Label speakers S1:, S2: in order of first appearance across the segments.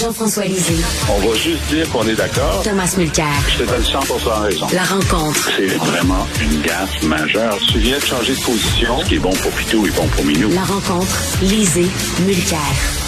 S1: Jean-François Lisée.
S2: On va juste dire qu'on est d'accord.
S1: Thomas Mulcair.
S2: Je te donne 100 raison.
S1: La rencontre.
S2: C'est vraiment une gaffe majeure. Tu viens de changer de position. Ce qui est bon pour Pitou est bon pour Minou.
S1: La rencontre. Lisée. Mulcair.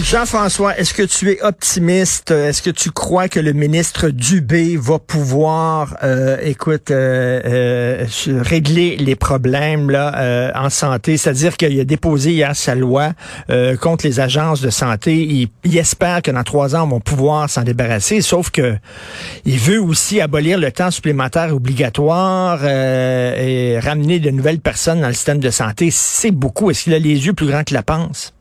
S3: Jean-François, est-ce que tu es optimiste? Est-ce que tu crois que le ministre Dubé va pouvoir, euh, écoute, euh, euh, régler les problèmes là en santé? C'est-à-dire qu'il a déposé hier sa loi contre les agences de santé. Il, espère que dans trois ans, on va pouvoir s'en débarrasser. Sauf que il veut aussi abolir le temps supplémentaire obligatoire et ramener de nouvelles personnes dans le système de santé. C'est beaucoup. Est-ce qu'il a les yeux plus grands que la panse?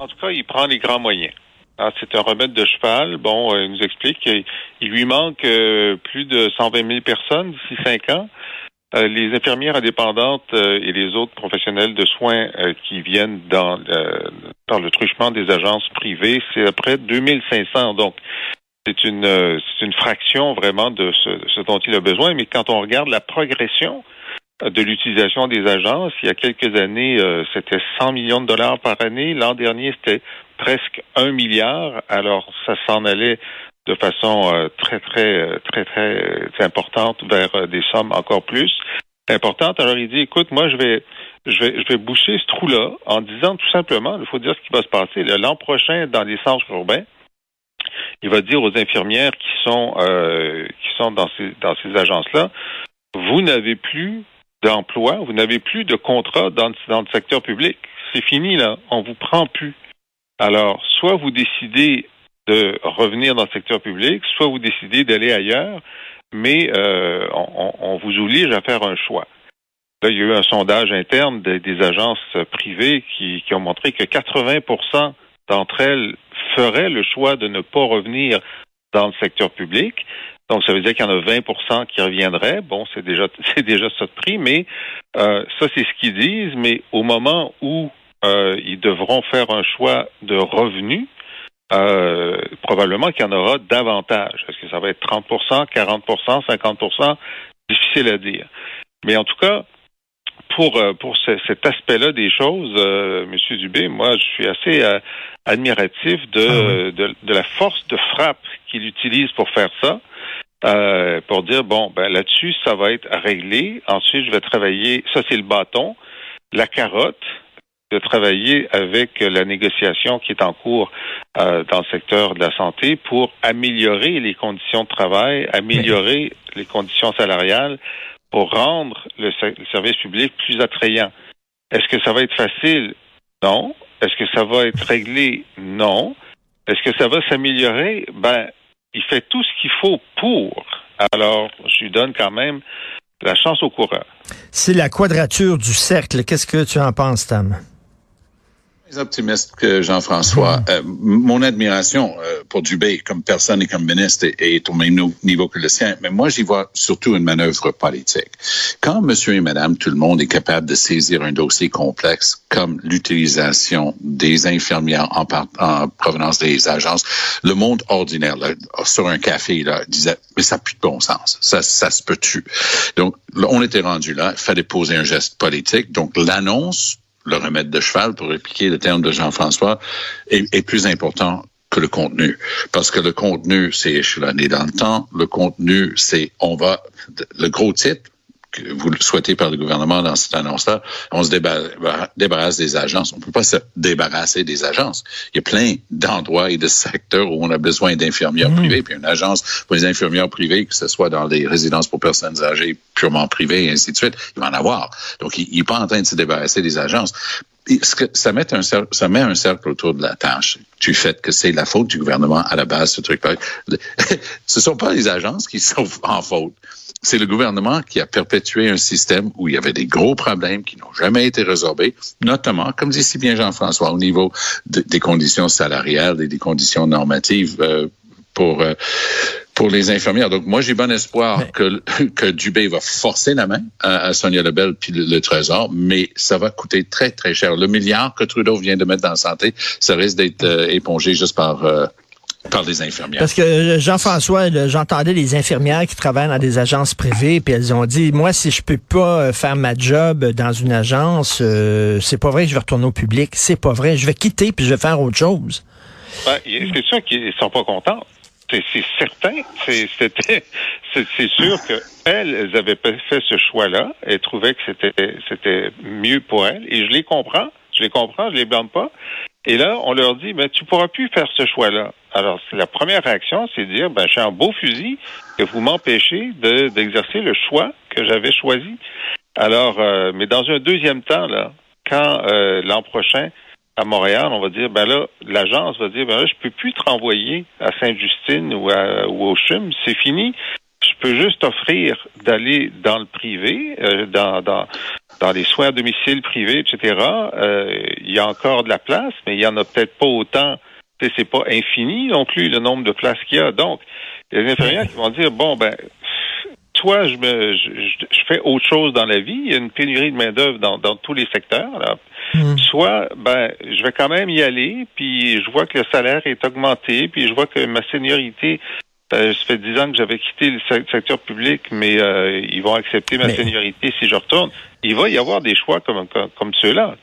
S4: En tout cas, il prend les grands moyens. Ah, c'est un remède de cheval. Bon, euh, il nous explique qu'il lui manque euh, plus de 120 000 personnes d'ici cinq ans. Euh, les infirmières indépendantes et les autres professionnels de soins qui viennent dans, dans le truchement des agences privées, c'est à près 2500. Donc, c'est une, c'est une fraction vraiment de ce, dont il a besoin. Mais quand on regarde la progression de l'utilisation des agences. Il y a quelques années, euh, c'était 100 millions de dollars par année. L'an dernier, c'était presque un milliard. Alors, ça s'en allait de façon euh, très, très, très, très, très importante vers euh, des sommes encore plus importantes. Alors, il dit, écoute, moi, je vais, je vais, je vais boucher ce trou-là en disant tout simplement, il faut dire ce qui va se passer. L'an prochain, dans les centres urbains, il va dire aux infirmières qui sont, qui sont dans ces, dans ces agences-là, vous n'avez plus d'emploi, vous n'avez plus de contrat dans, le secteur public. C'est fini, là. On vous prend plus. Alors, soit vous décidez de revenir dans le secteur public, soit vous décidez d'aller ailleurs, mais euh, on, vous oblige à faire un choix. Là, il y a eu un sondage interne des, agences privées qui, ont montré que 80% d'entre elles feraient le choix de ne pas revenir dans le secteur public. Donc, ça veut dire qu'il y en a 20% qui reviendraient. Bon, c'est déjà c'est déjà ça de prix, mais euh, ça, c'est ce qu'ils disent. Mais au moment où euh, ils devront faire un choix de revenus, euh, probablement qu'il y en aura davantage. Est-ce que ça va être 30% 40% 50% Difficile à dire. Mais en tout cas, pour pour cet aspect-là des choses, euh, Monsieur Dubé, moi, je suis assez admiratif de, ah de, de la force de frappe qu'il utilise pour faire ça. Euh, pour dire bon ben là-dessus ça va être réglé. Ensuite je vais travailler. Ça c'est le bâton, la carotte de travailler avec la négociation qui est en cours euh, dans le secteur de la santé pour améliorer les conditions de travail, améliorer les conditions salariales pour rendre le, service public plus attrayant. Est-ce que ça va être facile? Non. Est-ce que ça va être réglé? Non. Est-ce que ça va s'améliorer? Ben, il fait tout ce qu'il faut pour. Alors, je lui donne quand même la chance au coureur.
S3: C'est la quadrature du cercle. Qu'est-ce que tu en penses, Tam?
S5: Optimiste que Jean-François. Euh, mon admiration euh, pour Dubé comme personne et comme ministre est, au même niveau que le sien, mais moi j'y vois surtout une manœuvre politique. Quand monsieur et madame tout le monde est capable de saisir un dossier complexe comme l'utilisation des infirmières en, en, provenance des agences, le monde ordinaire là, sur un café là, disait mais ça n'a plus de bon sens, ça, ça se peut tu. Donc on était rendu là, fallait poser un geste politique. Donc l'annonce le remède de cheval, pour répliquer le terme de Jean-François, est, plus important que le contenu. Parce que le contenu, c'est échelonné dans le temps. Le contenu, c'est on va le gros titre, vous le souhaitez par le gouvernement dans cette annonce-là, on se débarrasse des agences. On ne peut pas se débarrasser des agences. Il y a plein d'endroits et de secteurs où on a besoin d'infirmières mmh. privées. Puis une agence pour les infirmières privées, que ce soit dans des résidences pour personnes âgées purement privées et ainsi de suite, il va en avoir. Donc, il n'est pas en train de se débarrasser des agences. Ça met, un cercle, ça met un cercle autour de la tâche du fait que c'est la faute du gouvernement à la base, ce truc-là. Ce sont pas les agences qui sont en faute c'est le gouvernement qui a perpétué un système où il y avait des gros problèmes qui n'ont jamais été résorbés, notamment, comme dit si bien Jean-François, au niveau des conditions salariales et des conditions normatives euh, pour euh, pour les infirmières. Donc, moi, j'ai bon espoir que, que Dubé va forcer la main à, Sonia Lebel puis le, Trésor, mais ça va coûter très, très cher. Le milliard que Trudeau vient de mettre dans la santé, ça risque d'être euh, épongé juste par par des infirmières.
S3: Parce que euh, Jean-François, j'entendais les infirmières qui travaillent dans des agences privées, puis elles ont dit, moi, si je peux pas euh, faire ma job dans une agence, euh, c'est pas vrai que je vais retourner au public. C'est pas vrai. Je vais quitter puis je vais faire autre chose.
S4: Ben, c'est sûr qu'ils sont pas contents. C'est certain. C'est sûr que elles, avaient fait ce choix-là. Elles trouvaient que c'était, mieux pour elles. Et je les comprends. Je les comprends. Je les blâme pas. Et là, on leur dit, ben, tu pourras plus faire ce choix-là. Alors, la première réaction, c'est de dire, ben, suis un beau fusil que vous m'empêchez d'exercer le choix que j'avais choisi. Alors, euh, mais dans un deuxième temps, là, quand euh, l'an prochain, à Montréal, on va dire, ben là, l'agence va dire, ben là, je peux plus te renvoyer à Sainte-Justine ou, ou au CHUM, c'est fini. Je peux juste offrir d'aller dans le privé, euh, dans, dans, dans les soins à domicile privés, etc. Euh, il y a encore de la place, mais il y en a peut-être pas autant. C'est pas infini non plus le nombre de places qu'il y a. Donc, il y a des infirmières qui vont dire, bon, ben, soit je, me, je, fais autre chose dans la vie, il y a une pénurie de main-d'œuvre dans, dans tous les secteurs, là. Hmm. soit ben je vais quand même y aller, puis je vois que le salaire est augmenté, puis je vois que ma seniorité euh, ça fait dix ans que j'avais quitté le secteur public, mais euh, ils vont accepter ma seniorité si je retourne. Il va y avoir des choix comme, comme, comme ceux-là.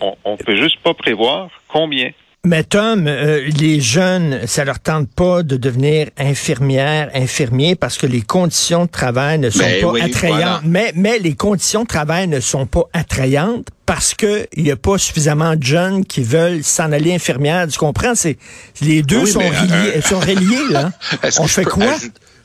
S4: On, on peut juste pas prévoir combien.
S3: Mais Tom, euh, les jeunes, ça leur tente pas de devenir infirmière, infirmier parce que les conditions de travail ne sont ben pas attrayantes. Mais, mais les conditions de travail ne sont pas attrayantes parce que il y a pas suffisamment de jeunes qui veulent s'en aller infirmière. Tu comprends? C'est les deux sont, reliés, sont reliés là. On fait quoi?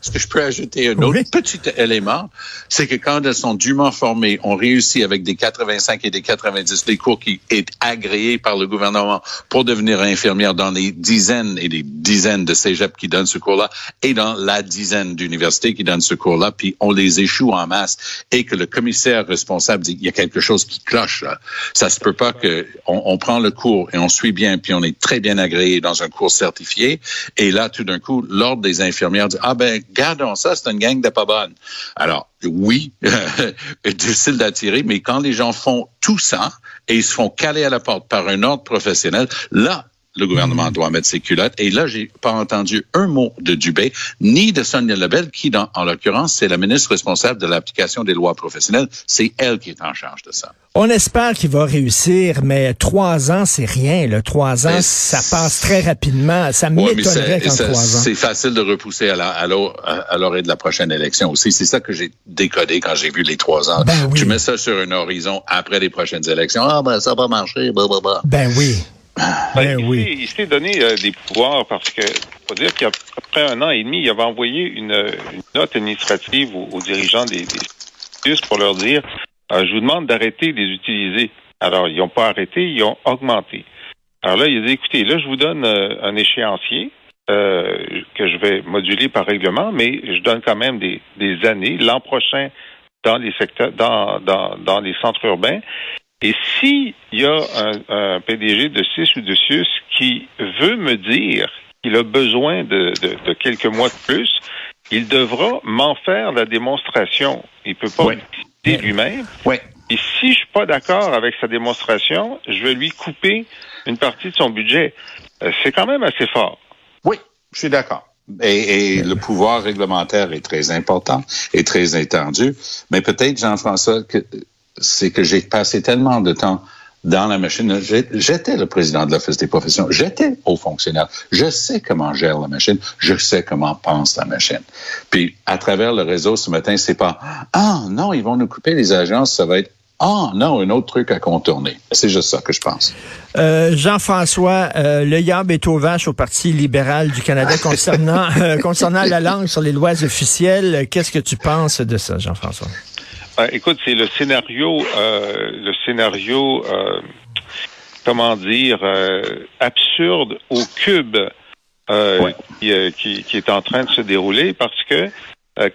S5: Que je peux ajouter un autre petit élément? C'est que quand elles sont dûment formées, on réussit avec des 85 et des 90, les cours qui est agréés par le gouvernement pour devenir infirmière dans les dizaines et des dizaines de cégeps qui donnent ce cours-là et dans la dizaine d'universités qui donnent ce cours-là, puis on les échoue en masse et que le commissaire responsable dit il y a quelque chose qui cloche là. Ça se peut pas que on, on prend le cours et on suit bien puis on est très bien agréé dans un cours certifié et là tout d'un coup l'ordre des infirmières dit ah ben gardons ça, c'est une gang de pas bonnes. Alors, oui, difficile d'attirer, mais quand les gens font tout ça et ils se font caler à la porte par un ordre professionnel, là, le gouvernement mm. doit mettre ses culottes. Et là, j'ai pas entendu un mot de Dubé, ni de Sonia Lebel, qui, dans, en l'occurrence, c'est la ministre responsable de l'application des lois professionnelles. C'est elle qui est en charge de ça.
S3: On espère qu'il va réussir, mais trois ans, c'est rien. Le Trois ans, ça passe très rapidement. Ça m'étonnerait qu'en trois ans.
S5: C'est facile de repousser à l'orée de la prochaine élection aussi. C'est ça que j'ai décodé quand j'ai vu les trois ans. Ben tu mets ça sur un horizon après les prochaines élections. Ah, ben, ça va marcher.
S3: Ben oui.
S4: Ben, ben il s'est donné euh, des pouvoirs parce que faut dire qu'après un an et demi, il avait envoyé une, note administrative aux, dirigeants des, des pour leur dire euh, je vous demande d'arrêter de les utiliser. Alors, ils n'ont pas arrêté, ils ont augmenté. Alors là, il a dit écoutez, là, je vous donne euh, un échéancier que je vais moduler par règlement, mais je donne quand même des, des années. L'an prochain, dans les secteurs, dans, dans, dans les centres urbains, et s'il y a un, un, PDG de CIS ou de CIUS qui veut me dire qu'il a besoin de, de, quelques mois de plus, il devra m'en faire la démonstration. Il peut pas le lui-même. Et si je suis pas d'accord avec sa démonstration, je vais lui couper une partie de son budget. Euh, c'est quand même assez fort.
S5: Oui, je suis d'accord. Et, et, le pouvoir réglementaire est très important et très étendu. Mais peut-être, Jean-François, que c'est que j'ai passé tellement de temps dans la machine. J'étais le président de l'Office des professions. J'étais haut fonctionnaire. Je sais comment gère la machine. Je sais comment pense la machine. Puis, à travers le réseau ce matin, c'est pas, ah, non, ils vont nous couper les agences. Ça va être, ah, non, un autre truc à contourner. C'est juste ça que je pense.
S3: Euh, Jean-François, euh, le yab est au vache au Parti libéral du Canada euh, concernant la langue sur les lois officielles. Qu'est-ce que tu penses de ça, Jean-François?
S4: Euh, écoute, c'est le scénario, euh, le scénario, euh, comment dire, absurde au cube qui, qui, est en train de se dérouler parce que,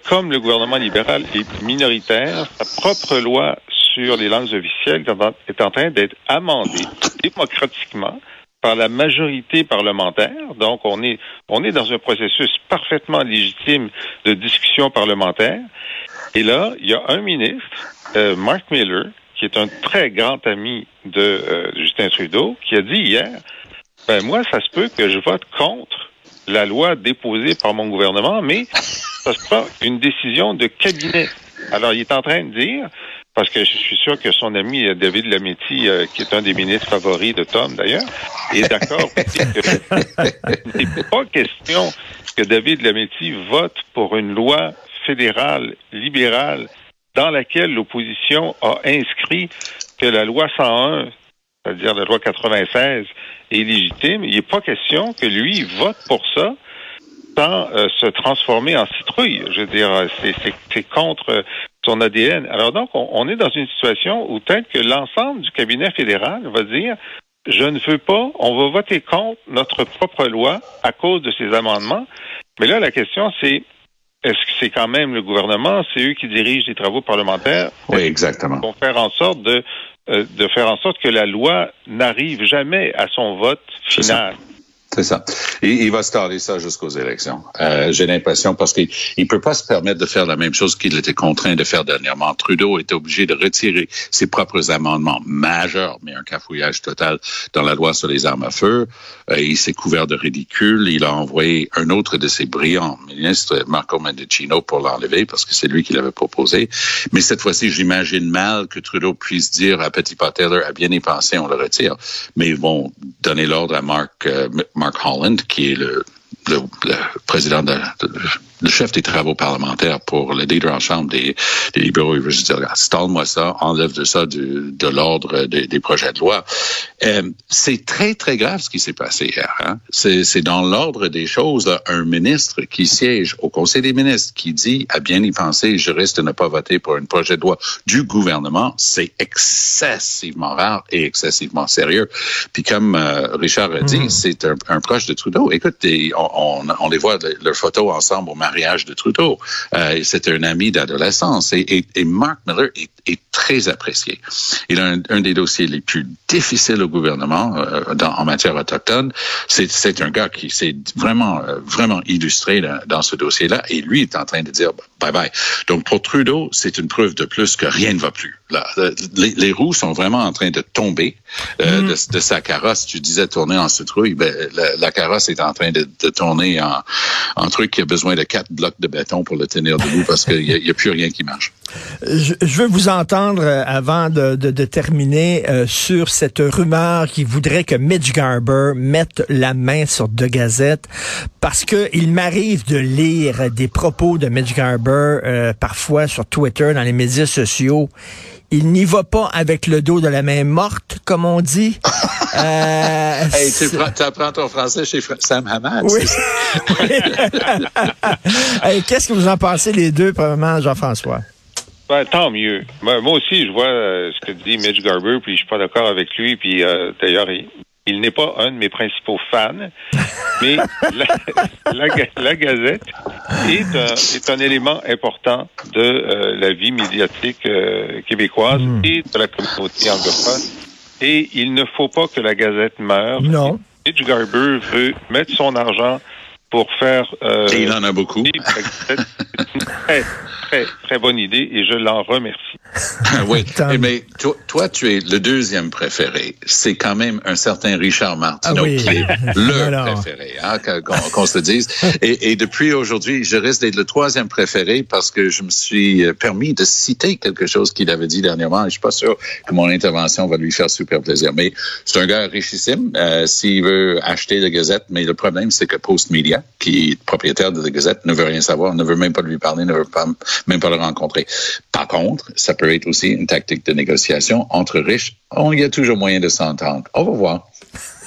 S4: comme le gouvernement libéral est minoritaire, sa propre loi sur les langues officielles est en train d'être amendée démocratiquement par la majorité parlementaire. Donc, on est, on est dans un processus parfaitement légitime de discussion parlementaire. Et là, il y a un ministre, euh, Mark Miller, qui est un très grand ami de euh, Justin Trudeau, qui a dit hier, ben moi, ça se peut que je vote contre la loi déposée par mon gouvernement, mais ça sera une décision de cabinet. Alors, il est en train de dire, parce que je suis sûr que son ami euh, David Lametti, euh, qui est un des ministres favoris de Tom d'ailleurs, est d'accord Il n'est pas question que David Lametti vote pour une loi fédérale libérale dans laquelle l'opposition a inscrit que la loi 101, c'est-à-dire la loi 96, est légitime. Il n'est pas question que lui vote pour ça sans euh, se transformer en citrouille. Je veux dire, c'est contre son ADN. Alors donc, on, on est dans une situation où peut-être que l'ensemble du cabinet fédéral va dire je ne veux pas, on va voter contre notre propre loi à cause de ces amendements. Mais là, la question, c'est est-ce que c'est quand même le gouvernement, c'est eux qui dirigent les travaux parlementaires?
S5: Oui, exactement.
S4: Vont faire en sorte de, euh, de faire en sorte que la loi n'arrive jamais à son vote final?
S5: C'est ça. Il va se ça jusqu'aux élections. Euh, J'ai l'impression parce qu'il ne peut pas se permettre de faire la même chose qu'il était contraint de faire dernièrement. Trudeau était obligé de retirer ses propres amendements majeurs, mais un cafouillage total dans la loi sur les armes à feu. Euh, il s'est couvert de ridicule. Il a envoyé un autre de ses brillants ministres, Marco Mendicino, pour l'enlever parce que c'est lui qui l'avait proposé. Mais cette fois-ci, j'imagine mal que Trudeau puisse dire à Petit Taylor, à bien y penser, on le retire. Mais ils vont donner l'ordre à Mark, euh, Holland, qui est le, le, le président de, de, le chef des travaux parlementaires pour le leader en chambre des, des libéraux, il veut juste dire, installe-moi ça, enlève de ça du, de l'ordre des, des, projets de loi. Euh, c'est très, très grave ce qui s'est passé hier. Hein? C'est dans l'ordre des choses, là, un ministre qui siège au Conseil des ministres, qui dit, à bien y penser, je risque de ne pas voter pour un projet de loi du gouvernement, c'est excessivement rare et excessivement sérieux. Puis comme euh, Richard a dit, mmh. c'est un, un, proche de Trudeau. Écoute, on, on, on les voit, leurs photos ensemble au mariage de Trudeau. Euh, C'était un ami d'adolescence et, et, et, Mark Miller est, est, très apprécié. Il a un, un, des dossiers les plus difficiles au gouvernement euh, dans, en matière autochtone. C'est un gars qui s'est vraiment, euh, vraiment illustré dans, dans ce dossier-là et lui est en train de dire bye bye. Donc pour Trudeau, c'est une preuve de plus que rien ne va plus. Là, les, les roues sont vraiment en train de tomber euh, mm. de, de, sa carrosse. Tu disais tourner en citrouille, ben, la, la, carrosse est en train de, de tourner en, en truc qui a besoin de quatre blocs de béton pour le tenir debout parce qu'il n'y a, plus rien qui marche.
S3: Je, veux vous entendre euh, avant de, de, de terminer euh, sur cette rumeur qui voudrait que Mitch Garber mette la main sur deux gazettes parce que il m'arrive de lire des propos de Mitch Garber euh, parfois sur Twitter, dans les médias sociaux il n'y va pas avec le dos de la main morte, comme on dit.
S5: euh, hey, tu, apprends ton français chez Sam Hamad.
S3: Oui. hey, Qu'est-ce que vous en pensez les deux, probablement, Jean-François?
S4: Ben, tant mieux. moi aussi, je vois euh, ce que dit Mitch Garber, puis je suis pas d'accord avec lui. Puis euh, d'ailleurs, il, n'est pas un de mes principaux fans, mais la, la, la Gazette est un, est un, élément important de euh, la vie médiatique euh, québécoise mm. et de la communauté anglophone. Et il ne faut pas que la Gazette meure.
S3: Non.
S4: Mitch Garber veut mettre son argent pour faire.
S5: Euh, et il en a beaucoup.
S4: Très, très, très bonne idée et je l'en remercie.
S5: oui, mais toi, toi, tu es le deuxième préféré. C'est quand même un certain Richard Martineau ah oui. qui est le préféré, hein, qu'on qu se dise. Et, et depuis aujourd'hui, je risque d'être le troisième préféré parce que je me suis euh, permis de citer quelque chose qu'il avait dit dernièrement. Et je suis pas sûr que mon intervention va lui faire super plaisir. Mais c'est un gars richissime. Euh, S'il veut acheter la Gazette, mais le problème, c'est que Post Media, qui est propriétaire de la Gazette, ne veut rien savoir, ne veut même pas lui parler, ne veut pas, même pas le rencontrer. Par contre, ça peut être aussi une tactique de négociation entre riches. Il y a toujours moyen de s'entendre. On va voir.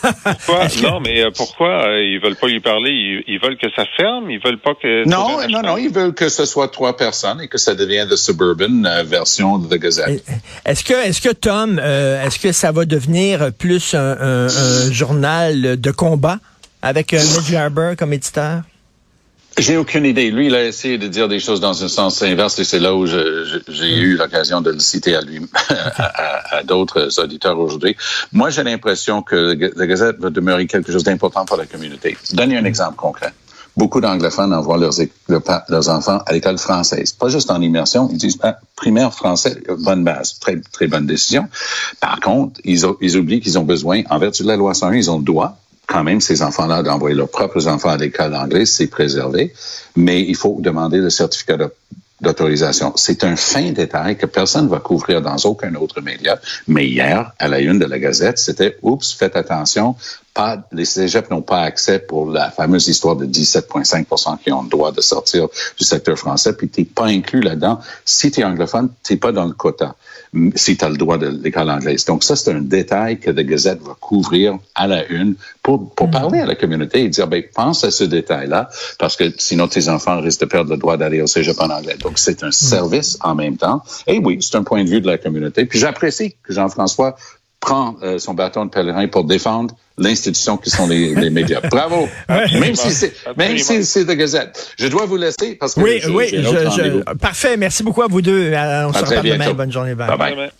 S4: Pourquoi? Non, mais euh, pourquoi euh, ils veulent pas lui parler? Ils, ils, veulent que ça ferme? Ils veulent pas que...
S5: Non, non, non, ils veulent que ce soit trois personnes et que ça devienne la suburban euh, version de The Gazette.
S3: Est-ce que, est-ce que Tom, euh, est-ce que ça va devenir plus un, un, un journal de combat avec Mitch Garber comme éditeur?
S5: J'ai aucune idée. Lui, il a essayé de dire des choses dans un sens inverse et c'est là où j'ai eu l'occasion de le citer à lui, à, d'autres auditeurs aujourd'hui. Moi, j'ai l'impression que la Gazette va demeurer quelque chose d'important pour la communauté. Donner un exemple concret. Beaucoup d'anglophones envoient leurs, leurs enfants à l'école française. Pas juste en immersion, ils disent ah, primaire français, bonne base, très très bonne décision. Par contre, ils, ils oublient qu'ils ont besoin, en vertu de la loi 101, ils ont le droit quand même ces enfants-là d'envoyer leurs propres enfants à l'école anglaise, c'est préservé, mais il faut demander le certificat d'autorisation. C'est un fin détail que personne ne va couvrir dans aucun autre média. Mais hier, à la une de la Gazette, c'était oups, faites attention, les cégeps n'ont pas accès pour la fameuse histoire de 17,5% qui ont le droit de sortir du secteur français, puis t'es pas inclus là-dedans. Si tu es anglophone, t'es pas dans le quota si tu as le droit de l'école anglaise. Donc ça, c'est un détail que la Gazette va couvrir à la une pour, pour mm. parler à la communauté et dire, ben, pense à ce détail-là, parce que sinon tes enfants risquent de perdre le droit d'aller au cégep en anglais. Donc c'est un mm. service en même temps. Et oui, c'est un point de vue de la communauté. Puis j'apprécie que Jean-François prend euh, son bâton de pèlerin pour défendre l'institution qui sont les, les médias. Bravo. même si c'est même si c'est de Gazette. Je dois vous laisser parce que
S3: oui, oui, je, je, parfait. Merci beaucoup à vous deux. Euh, on se reparle demain. Bonne journée.
S5: Bye bye.